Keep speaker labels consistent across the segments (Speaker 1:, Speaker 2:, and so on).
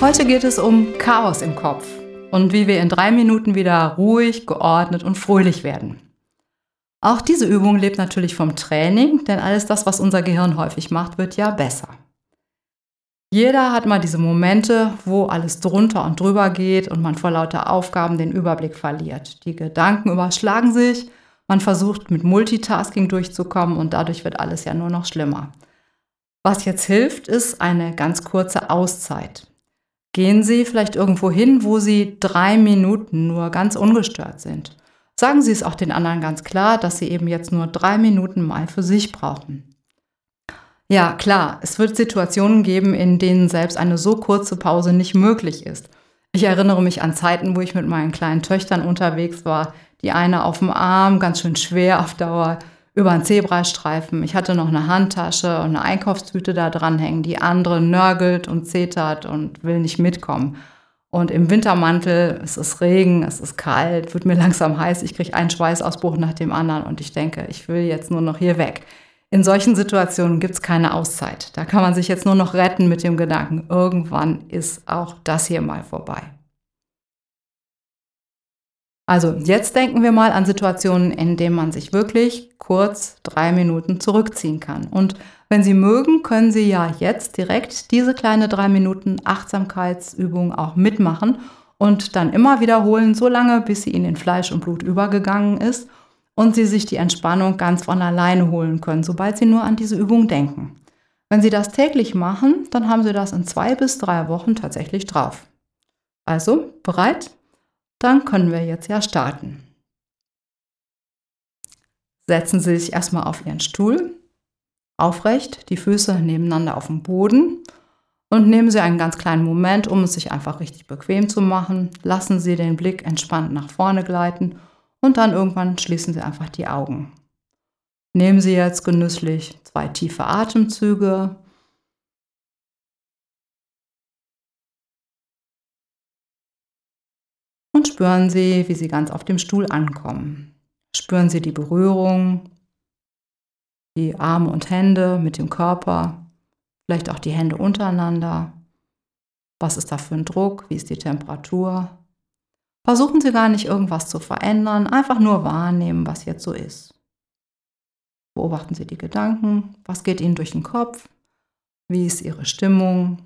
Speaker 1: Heute geht es um Chaos im Kopf und wie wir in drei Minuten wieder ruhig, geordnet und fröhlich werden. Auch diese Übung lebt natürlich vom Training, denn alles das, was unser Gehirn häufig macht, wird ja besser. Jeder hat mal diese Momente, wo alles drunter und drüber geht und man vor lauter Aufgaben den Überblick verliert. Die Gedanken überschlagen sich, man versucht mit Multitasking durchzukommen und dadurch wird alles ja nur noch schlimmer. Was jetzt hilft, ist eine ganz kurze Auszeit. Gehen Sie vielleicht irgendwo hin, wo Sie drei Minuten nur ganz ungestört sind. Sagen Sie es auch den anderen ganz klar, dass Sie eben jetzt nur drei Minuten mal für sich brauchen. Ja, klar, es wird Situationen geben, in denen selbst eine so kurze Pause nicht möglich ist. Ich erinnere mich an Zeiten, wo ich mit meinen kleinen Töchtern unterwegs war, die eine auf dem Arm, ganz schön schwer auf Dauer, über einen Zebrastreifen. Ich hatte noch eine Handtasche und eine Einkaufstüte da dranhängen. Die andere nörgelt und zetert und will nicht mitkommen. Und im Wintermantel, es ist Regen, es ist kalt, wird mir langsam heiß, ich kriege einen Schweißausbruch nach dem anderen und ich denke, ich will jetzt nur noch hier weg. In solchen Situationen gibt es keine Auszeit. Da kann man sich jetzt nur noch retten mit dem Gedanken, irgendwann ist auch das hier mal vorbei. Also jetzt denken wir mal an Situationen, in denen man sich wirklich kurz drei Minuten zurückziehen kann. Und wenn Sie mögen, können Sie ja jetzt direkt diese kleine drei Minuten Achtsamkeitsübung auch mitmachen und dann immer wiederholen, so lange, bis sie Ihnen in Fleisch und Blut übergegangen ist und Sie sich die Entspannung ganz von alleine holen können, sobald Sie nur an diese Übung denken. Wenn Sie das täglich machen, dann haben Sie das in zwei bis drei Wochen tatsächlich drauf. Also bereit? Dann können wir jetzt ja starten. Setzen Sie sich erstmal auf Ihren Stuhl, aufrecht, die Füße nebeneinander auf dem Boden und nehmen Sie einen ganz kleinen Moment, um es sich einfach richtig bequem zu machen. Lassen Sie den Blick entspannt nach vorne gleiten und dann irgendwann schließen Sie einfach die Augen. Nehmen Sie jetzt genüsslich zwei tiefe Atemzüge und spüren Sie, wie Sie ganz auf dem Stuhl ankommen. Spüren Sie die Berührung, die Arme und Hände mit dem Körper, vielleicht auch die Hände untereinander. Was ist da für ein Druck? Wie ist die Temperatur? Versuchen Sie gar nicht irgendwas zu verändern, einfach nur wahrnehmen, was jetzt so ist. Beobachten Sie die Gedanken, was geht Ihnen durch den Kopf, wie ist Ihre Stimmung,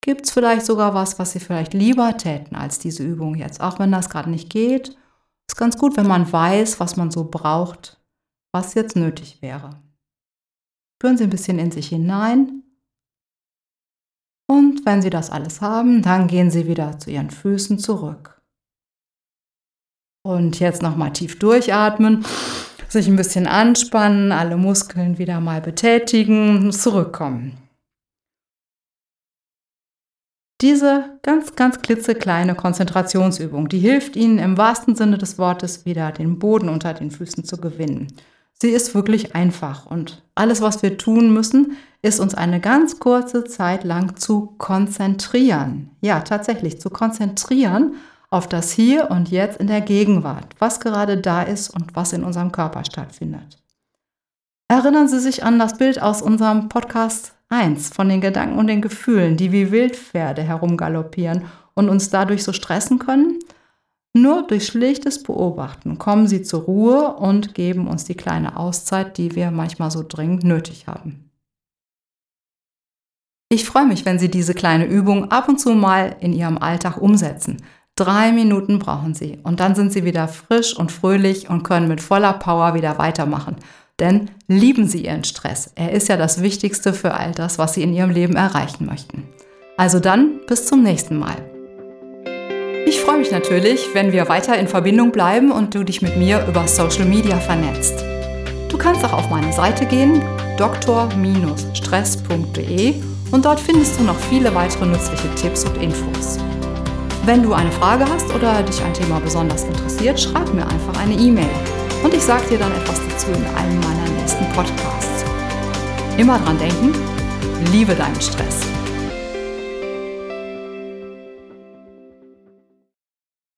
Speaker 1: Gibt es vielleicht sogar was, was Sie vielleicht lieber täten als diese Übung jetzt? Auch wenn das gerade nicht geht, ist ganz gut, wenn man weiß, was man so braucht, was jetzt nötig wäre. Spüren Sie ein bisschen in sich hinein. Und wenn Sie das alles haben, dann gehen Sie wieder zu Ihren Füßen zurück. Und jetzt nochmal tief durchatmen, sich ein bisschen anspannen, alle Muskeln wieder mal betätigen, zurückkommen. Diese ganz, ganz klitzekleine Konzentrationsübung, die hilft Ihnen im wahrsten Sinne des Wortes wieder den Boden unter den Füßen zu gewinnen. Sie ist wirklich einfach und alles, was wir tun müssen, ist uns eine ganz kurze Zeit lang zu konzentrieren. Ja, tatsächlich zu konzentrieren auf das Hier und Jetzt in der Gegenwart, was gerade da ist und was in unserem Körper stattfindet. Erinnern Sie sich an das Bild aus unserem Podcast eins von den Gedanken und den Gefühlen, die wie Wildpferde herumgaloppieren und uns dadurch so stressen können? Nur durch schlichtes Beobachten kommen sie zur Ruhe und geben uns die kleine Auszeit, die wir manchmal so dringend nötig haben. Ich freue mich, wenn Sie diese kleine Übung ab und zu mal in Ihrem Alltag umsetzen. Drei Minuten brauchen Sie und dann sind Sie wieder frisch und fröhlich und können mit voller Power wieder weitermachen. Denn lieben Sie Ihren Stress. Er ist ja das Wichtigste für all das, was Sie in Ihrem Leben erreichen möchten. Also dann, bis zum nächsten Mal. Ich freue mich natürlich, wenn wir weiter in Verbindung bleiben und du dich mit mir über Social Media vernetzt. Du kannst auch auf meine Seite gehen, dr-stress.de und dort findest du noch viele weitere nützliche Tipps und Infos. Wenn du eine Frage hast oder dich ein Thema besonders interessiert, schreib mir einfach eine E-Mail und ich sage dir dann etwas dazu in einem meiner nächsten Podcasts. Immer dran denken, liebe deinen Stress.